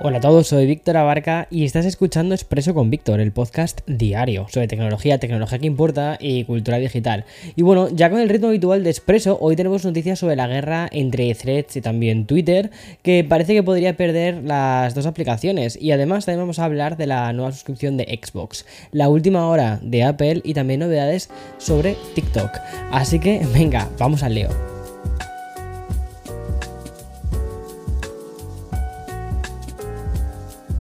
Hola a todos, soy Víctor Abarca y estás escuchando Expreso con Víctor, el podcast diario sobre tecnología, tecnología que importa y cultura digital. Y bueno, ya con el ritmo habitual de Expreso, hoy tenemos noticias sobre la guerra entre Threads y también Twitter, que parece que podría perder las dos aplicaciones. Y además también vamos a hablar de la nueva suscripción de Xbox, la última hora de Apple y también novedades sobre TikTok. Así que venga, vamos al leo.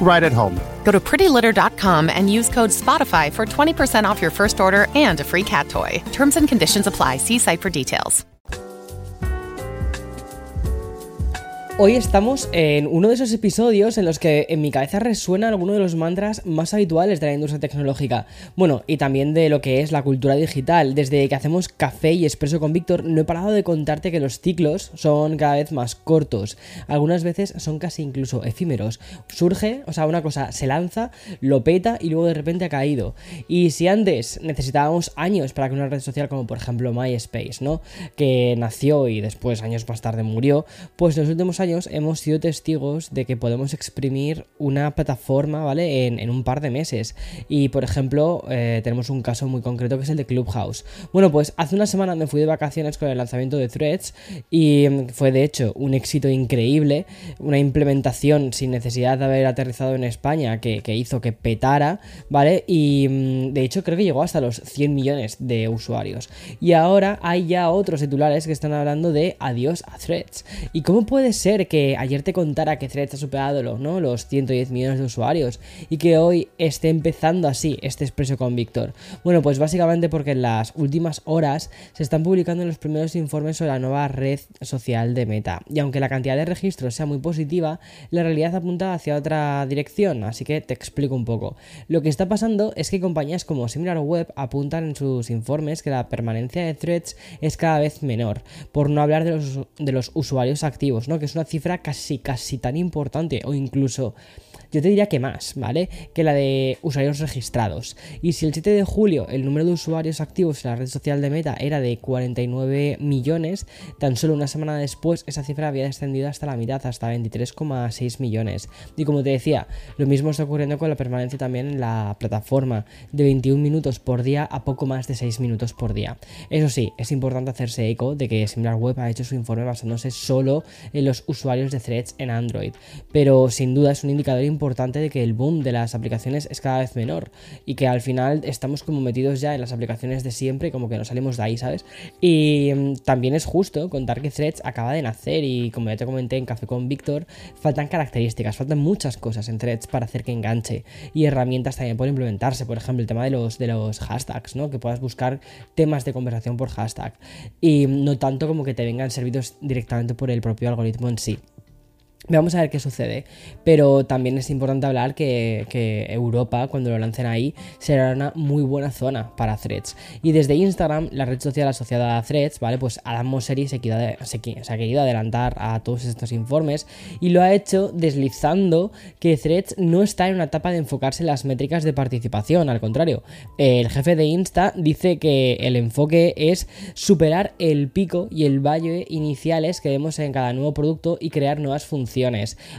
right at home. Go to prettylitter.com and use code SPOTIFY for 20% off your first order and a free cat toy. Terms and conditions apply. See site for details. Hoy estamos en uno de esos episodios en los que en mi cabeza resuena alguno de los mantras más habituales de la industria tecnológica. Bueno, y también de lo que es la cultura digital. Desde que hacemos café y expreso con Víctor, no he parado de contarte que los ciclos son cada vez más cortos. Algunas veces son casi incluso efímeros. Surge, o sea, una cosa se lanza, lo peta y luego de repente ha caído. Y si antes necesitábamos años para que una red social como por ejemplo MySpace, ¿no? Que nació y después años más tarde murió, pues en los últimos años hemos sido testigos de que podemos exprimir una plataforma, ¿vale? En, un par de meses. Y por ejemplo, eh, tenemos un caso muy concreto que es el de Clubhouse. Bueno, pues hace una semana me fui de vacaciones con el lanzamiento de Threads y mm, fue de hecho un éxito increíble, una implementación sin necesidad de haber aterrizado en España que, que hizo que petara, ¿vale? Y mm, de hecho creo que llegó hasta los 100 millones de usuarios. Y ahora hay ya otros titulares que están hablando de adiós a Threads. ¿Y cómo puede ser que ayer te contara que Threads ha superado los, ¿no? los 110 millones de usuarios y que hoy esté empezando así este expreso con Víctor? Bueno, pues básicamente porque en las últimas horas se están publicando los primeros informes sobre la nueva red social de Meta. Y aunque la cantidad de registros sea muy positiva, la realidad apunta hacia otra dirección, así que te explico un poco. Lo que está pasando es que compañías como SimilarWeb apuntan en sus informes que la permanencia de threads es cada vez menor, por no hablar de los, de los usuarios activos, ¿no? que es una cifra casi, casi tan importante o incluso yo te diría que más, ¿vale? Que la de usuarios registrados. Y si el 7 de julio el número de usuarios activos en la red social de Meta era de 49 millones, tan solo una semana después esa cifra había descendido hasta la mitad, hasta 23,6 millones. Y como te decía, lo mismo está ocurriendo con la permanencia también en la plataforma, de 21 minutos por día a poco más de 6 minutos por día. Eso sí, es importante hacerse eco de que SimilarWeb ha hecho su informe basándose solo en los usuarios de threads en Android, pero sin duda es un indicador importante importante de que el boom de las aplicaciones es cada vez menor y que al final estamos como metidos ya en las aplicaciones de siempre, como que no salimos de ahí, ¿sabes? Y mm, también es justo contar que Threads acaba de nacer y como ya te comenté en Café con Víctor, faltan características, faltan muchas cosas en Threads para hacer que enganche y herramientas también por implementarse, por ejemplo, el tema de los, de los hashtags, ¿no? Que puedas buscar temas de conversación por hashtag y no tanto como que te vengan servidos directamente por el propio algoritmo en sí. Vamos a ver qué sucede. Pero también es importante hablar que, Europa, cuando lo lancen ahí, será una muy buena zona para threads. Y desde Instagram, la red social asociada a threads, ¿vale? Pues Adam Mosseri se, se, ha querido adelantar a todos estos informes y lo ha hecho deslizando que threads no está en una etapa de enfocarse en las métricas de participación. Al contrario, el jefe de Insta dice que el enfoque es superar el pico y el valle iniciales que vemos en cada nuevo producto y crear nuevas funciones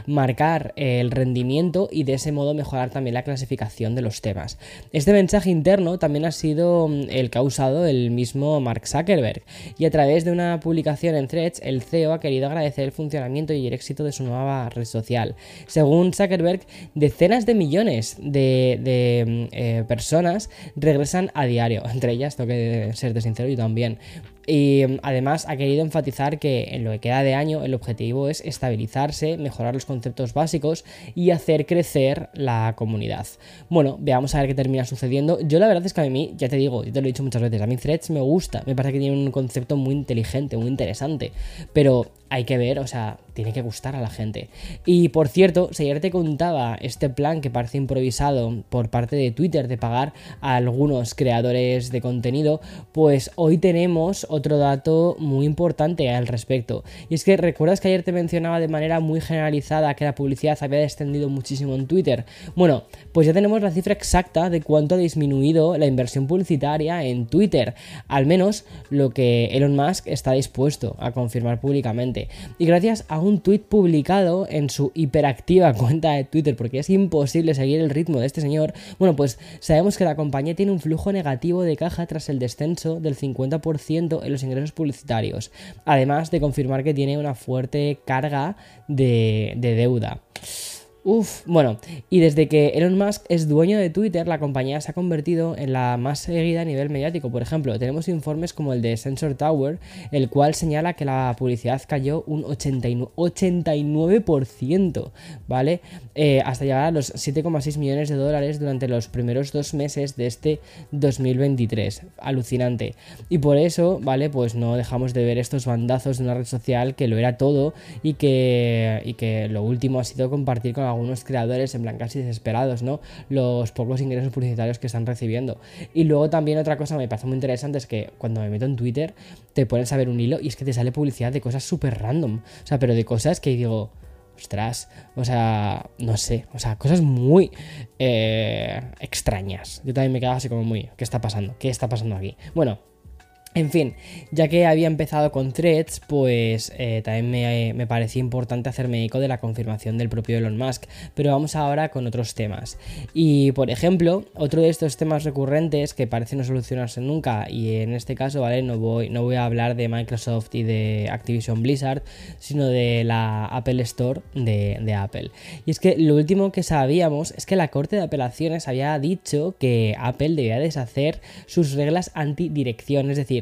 marcar el rendimiento y de ese modo mejorar también la clasificación de los temas. Este mensaje interno también ha sido mm, el que ha usado el mismo Mark Zuckerberg y a través de una publicación en Threads el CEO ha querido agradecer el funcionamiento y el éxito de su nueva red social. Según Zuckerberg, decenas de millones de, mm, eh, personas regresan a diario, entre ellas tengo que ser sincero yo también, y mm, además ha querido enfatizar que en lo que queda de año el objetivo es estabilizarse, mejorar los conceptos básicos y hacer crecer la comunidad. Bueno, veamos a ver qué termina sucediendo. Yo la verdad es que a mí, ya te digo, yo te lo he dicho muchas veces, a mí Threads me gusta, me parece que tiene un concepto muy inteligente, muy interesante, pero hay que ver, o sea, tiene que gustar a la gente. Y por cierto, si ayer te contaba este plan que parece improvisado por parte de Twitter de pagar a algunos creadores de contenido, pues hoy tenemos otro dato muy importante al respecto. Y es que recuerdas que ayer te mencionaba de manera muy generalizada que la publicidad había descendido muchísimo en Twitter. Bueno, pues ya tenemos la cifra exacta de cuánto ha disminuido la inversión publicitaria en Twitter. Al menos lo que Elon Musk está dispuesto a confirmar públicamente. Y gracias a un tweet publicado en su hiperactiva cuenta de Twitter, porque es imposible seguir el ritmo de este señor, bueno, pues sabemos que la compañía tiene un flujo negativo de caja tras el descenso del 50% en los ingresos publicitarios, además de confirmar que tiene una fuerte carga de, de deuda. Uf, bueno, y desde que Elon Musk es dueño de Twitter, la compañía se ha convertido en la más seguida a nivel mediático. Por ejemplo, tenemos informes como el de Sensor Tower, el cual señala que la publicidad cayó un 89%, ¿vale? Eh, hasta llegar a los 7,6 millones de dólares durante los primeros dos meses de este 2023. Alucinante. Y por eso, ¿vale? Pues no dejamos de ver estos bandazos de una red social que lo era todo y que, y que lo último ha sido compartir con la algunos creadores en plan casi desesperados, ¿no? Los pocos ingresos publicitarios que están recibiendo. Y luego también otra cosa me parece muy interesante es que cuando me meto en Twitter te pones a ver un hilo y es que te sale publicidad de cosas súper random. O sea, pero de cosas que digo, ostras, o sea, no sé, o sea, cosas muy eh, extrañas. Yo también me quedaba así como muy, ¿qué está pasando? ¿Qué está pasando aquí? Bueno, en fin, ya que había empezado con threads, pues eh, también me, me, parecía importante hacerme eco de la confirmación del propio Elon Musk, pero vamos ahora con otros temas. Y por ejemplo, otro de estos temas recurrentes que parece no solucionarse nunca, y en este caso, ¿vale? No voy, no voy a hablar de Microsoft y de Activision Blizzard, sino de la Apple Store de, de Apple. Y es que lo último que sabíamos es que la Corte de Apelaciones había dicho que Apple debía deshacer sus reglas antidirección, es decir,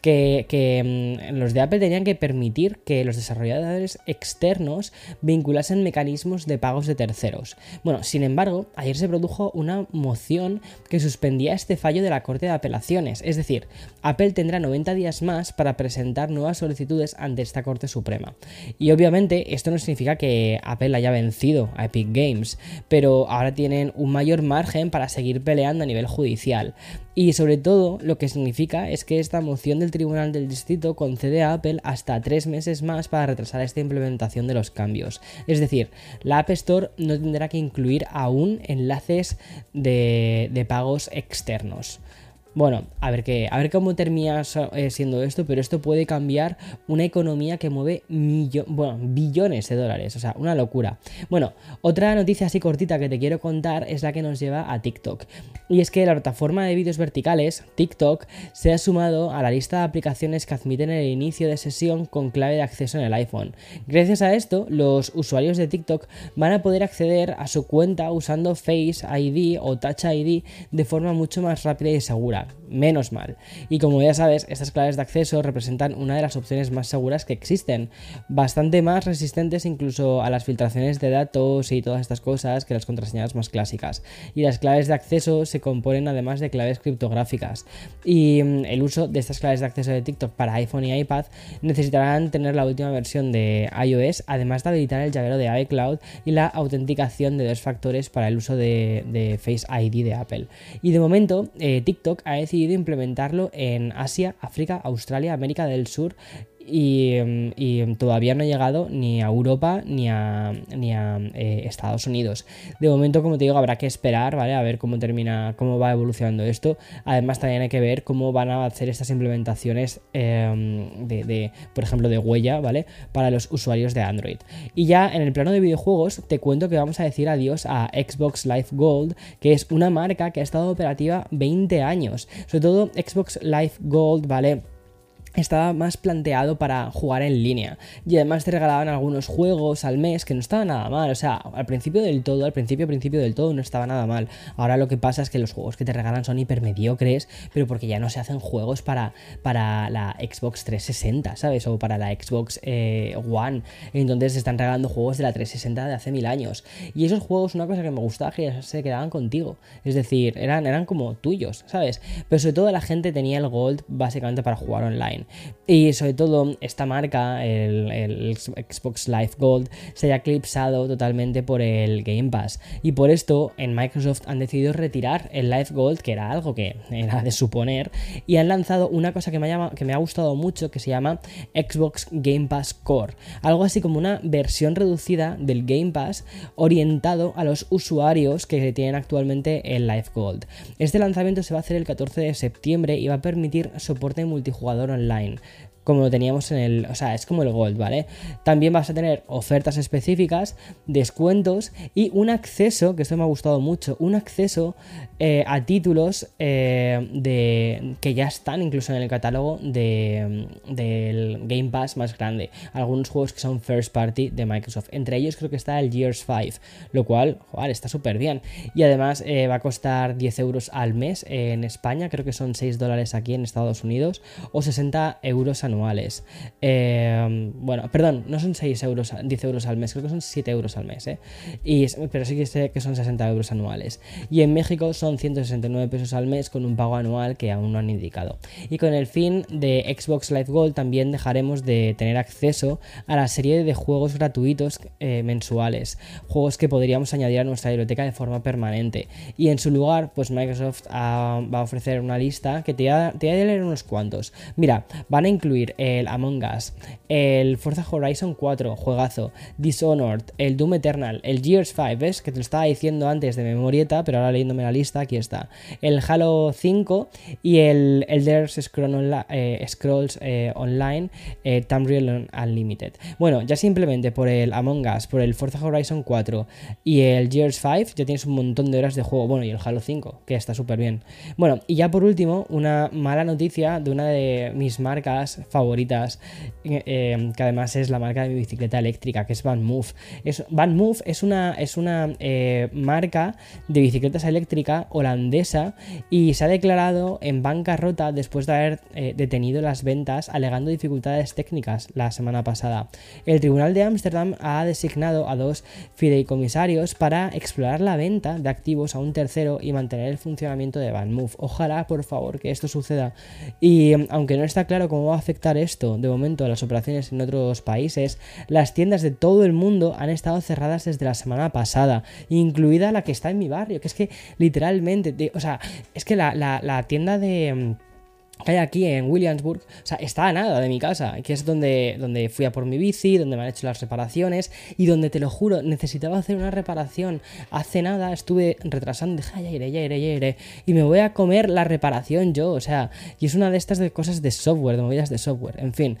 que, mm, los de Apple tenían que permitir que los desarrolladores externos vinculasen mecanismos de pagos de terceros. Bueno, sin embargo, ayer se produjo una moción que suspendía este fallo de la Corte de Apelaciones, es decir, Apple tendrá 90 días más para presentar nuevas solicitudes ante esta Corte Suprema. Y obviamente esto no significa que Apple haya vencido a Epic Games, pero ahora tienen un mayor margen para seguir peleando a nivel judicial. Y sobre todo lo que significa es que esta moción del Tribunal del Distrito concede a Apple hasta tres meses más para retrasar esta implementación de los cambios. Es decir, la App Store no tendrá que incluir aún enlaces de, de pagos externos. Bueno, a ver, qué, a ver cómo termina eh, siendo esto, pero esto puede cambiar una economía que mueve bueno, billones de dólares, o sea, una locura. Bueno, otra noticia así cortita que te quiero contar es la que nos lleva a TikTok. Y es que la plataforma de vídeos verticales, TikTok, se ha sumado a la lista de aplicaciones que admiten el inicio de sesión con clave de acceso en el iPhone. Gracias a esto, los usuarios de TikTok van a poder acceder a su cuenta usando Face ID o Touch ID de forma mucho más rápida y segura menos mal. Y como ya sabes, estas claves de acceso representan una de las opciones más seguras que existen, bastante más resistentes incluso a las filtraciones de datos y todas estas cosas que las contraseñas más clásicas. Y las claves de acceso se componen además de claves criptográficas. Y mm, el uso de estas claves de acceso de TikTok para iPhone y iPad necesitarán tener la última versión de iOS, además de habilitar el llavero de iCloud y la autenticación de dos factores para el uso de, Face ID de Apple. Y de momento, eh, TikTok ha decidido implementarlo en Asia, África, Australia, América del Sur y, todavía no ha llegado ni a Europa ni a, eh, Estados Unidos. De momento, como te digo, habrá que esperar, ¿vale? A ver cómo termina, cómo va evolucionando esto. Además, también hay que ver cómo van a hacer estas implementaciones em, de, por ejemplo, de huella, ¿vale? Para los usuarios de Android. Y ya en el plano de videojuegos, te cuento que vamos a decir adiós a Xbox Live Gold, que es una marca que ha estado operativa 20 años. Sobre todo Xbox Live Gold, ¿vale? Estaba más planteado para jugar en línea y además te regalaban algunos juegos al mes que no estaba nada mal, o sea, al principio del todo, al principio principio del todo no estaba nada mal. Ahora lo que pasa es que los juegos que te regalan son hipermediocres, pero porque ya no se hacen juegos para, para la Xbox 360, ¿sabes? O para la Xbox eh, One. Entonces se están regalando juegos de la 360 de hace mil años. Y esos juegos, una cosa que me gustaba que se quedaban contigo. Es decir, eran, eran como tuyos, ¿sabes? Pero sobre todo la gente tenía el Gold básicamente para jugar online. Y sobre todo, esta marca, el, Xbox Live Gold, se ha eclipsado totalmente por el Game Pass. Y por esto, en Microsoft han decidido retirar el Live Gold, que era algo que era de suponer, y han lanzado una cosa que me, llama, que me ha gustado mucho, que se llama Xbox Game Pass Core. Algo así como una versión reducida del Game Pass orientado a los usuarios que tienen actualmente el Live Gold. Este lanzamiento se va a hacer el 14 de septiembre y va a permitir soporte multijugador online line como lo teníamos en el, o sea, es como el Gold, ¿vale? También vas a tener ofertas específicas, descuentos y un acceso, que esto me ha gustado mucho, un acceso eh, a títulos eh, de, que ya están incluso en el catálogo de, del Game Pass más grande. Algunos juegos que son first party de Microsoft. Entre ellos creo que está el Gears 5, lo cual, joder, está súper bien. Y además eh, va a costar 10 euros al mes en España, creo que son 6 dólares aquí en Estados Unidos, o 60 euros anuales anuales. Eh, bueno, perdón, no son 6 euros, 10 euros al mes, creo que son 7 euros al mes, ¿eh? pero sí que sé que son 60 euros anuales. Y en México son 169 pesos al mes con un pago anual que aún no han indicado. Y con el fin de Xbox Live Gold también dejaremos de tener acceso a la serie de juegos gratuitos eh, mensuales, juegos que podríamos añadir a nuestra biblioteca de forma permanente. Y en su lugar, pues Microsoft va a ofrecer una lista que te voy, a, te a leer unos cuantos. Mira, van a incluir el Among Us, el Forza Horizon 4, juegazo, Dishonored, el Doom Eternal, el Gears 5, ¿ves? Que te lo estaba diciendo antes de memorieta, pero ahora leyéndome la lista, aquí está. El Halo 5 y el Elder Scrolls, eh, Scrolls eh, Online eh, Tamriel Unlimited. Bueno, ya simplemente por el Among Us, por el Forza Horizon 4 y el Gears 5 ya tienes un montón de horas de juego. Bueno, y el Halo 5, que está súper bien. Bueno, y ya por último, una mala noticia de una de mis marcas favoritas, eh, que además es la marca de mi bicicleta eléctrica, que es Van Move. Es, Van Move es una, es una eh, marca de bicicletas eléctrica holandesa y se ha declarado en bancarrota después de haber eh, detenido las ventas alegando dificultades técnicas la semana pasada. El Tribunal de Ámsterdam ha designado a dos fideicomisarios para explorar la venta de activos a un tercero y mantener el funcionamiento de Van Move. Ojalá, por favor, que esto suceda. Y aunque no está claro cómo va a afectar esto de momento a las operaciones en otros países, las tiendas de todo el mundo han estado cerradas desde la semana pasada, incluida la que está en mi barrio, que es que literalmente, o sea, es que la tienda de que hay aquí en Williamsburg, o sea, está a nada de mi casa, que es donde, donde fui a por mi bici, donde me han hecho las reparaciones y donde te lo juro, necesitaba hacer una reparación. Hace nada estuve retrasando, ya iré, ya iré, ya iré, y me voy a comer la reparación yo, o sea, y es una de estas de cosas de software, de movidas de software, en fin.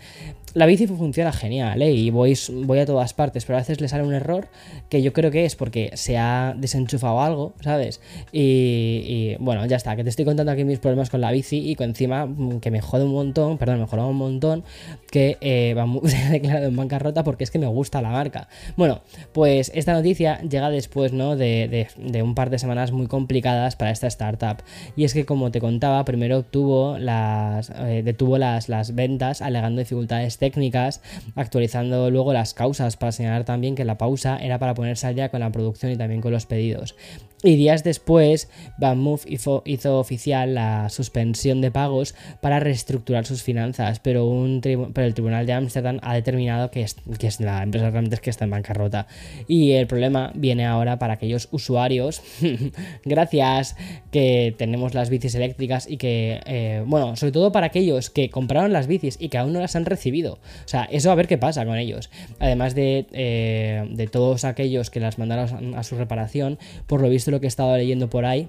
La bici funciona genial, ¿eh? Y voy, voy a todas partes, pero a veces le sale un error que yo creo que es porque se ha desenchufado algo, ¿sabes? Y, y bueno, ya está, que te estoy contando aquí mis problemas con la bici y con encima que me jode un montón, perdón, me jode un montón, que eh, se ha declarado en bancarrota porque es que me gusta la marca. Bueno, pues esta noticia llega después, ¿no? De, un par de semanas muy complicadas para esta startup. Y es que, como te contaba, primero obtuvo las, eh, detuvo las, las ventas alegando dificultades técnicas, actualizando luego las causas para señalar también que la pausa era para ponerse al día con la producción y también con los pedidos. Y días después, VanMoof hizo, hizo, oficial la suspensión de pagos para reestructurar sus finanzas, pero, un pero el Tribunal de Ámsterdam ha determinado que, es, que es la empresa realmente es que está en bancarrota. Y el problema viene ahora para aquellos usuarios, gracias que tenemos las bicis eléctricas y que, eh, bueno, sobre todo para aquellos que compraron las bicis y que aún no las han recibido. O sea, eso a ver qué pasa con ellos. Además de, eh, de todos aquellos que las mandaron a su reparación, por lo visto lo que he estado leyendo por ahí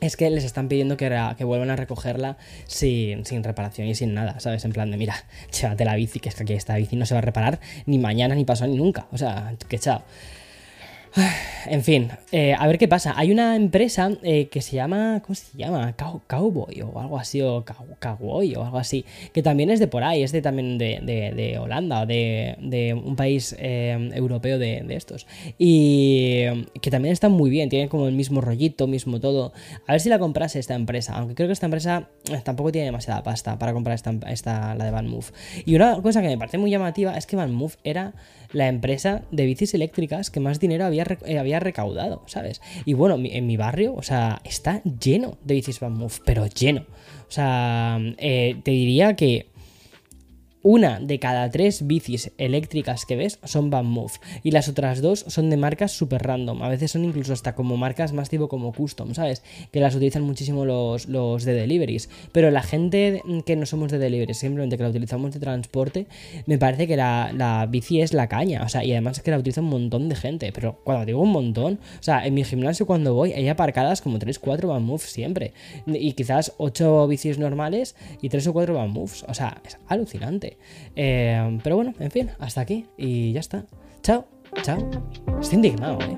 es que les están pidiendo que, que vuelvan a recogerla sin, sin, reparación y sin nada, ¿sabes? En plan de, mira, llévate la bici, que es que aquí esta bici no se va a reparar ni mañana, ni pasado, ni nunca. O sea, que chao. En fin, eh, a ver qué pasa. Hay una empresa eh, que se llama. ¿Cómo se llama? Cowboy o algo así, o Cowboy o algo así. Que también es de por ahí, es de también de, Holanda o de, un país eh, europeo de, estos. Y que también está muy bien, tiene como el mismo rollito, mismo todo. A ver si la comprase esta empresa. Aunque creo que esta empresa tampoco tiene demasiada pasta para comprar esta la de Van Move. Y una cosa que me parece muy llamativa es que Van Move era la empresa de bicis eléctricas que más dinero había, eh, había recaudado, ¿sabes? Y bueno, en mi barrio, o sea, está lleno de bicis Van Move, pero lleno. O sea, eh, te diría que una de cada tres bicis eléctricas que ves son Van Move y las otras dos son de marcas super random. A veces son incluso hasta como marcas más tipo como custom, ¿sabes? Que las utilizan muchísimo los, los de deliveries. Pero la gente que no somos de deliveries, simplemente que la utilizamos de transporte, me parece que la, la bici es la caña. O sea, y además es que la utiliza un montón de gente. Pero cuando digo un montón, o sea, en mi gimnasio cuando voy hay aparcadas como 3, 4 Van Move siempre. Y quizás 8 bicis normales y 3 o 4 Van Moves. O sea, es alucinante. Eh, pero bueno, en fin, hasta aquí y ya está. Chao, chao. Estoy indignado, ¿eh?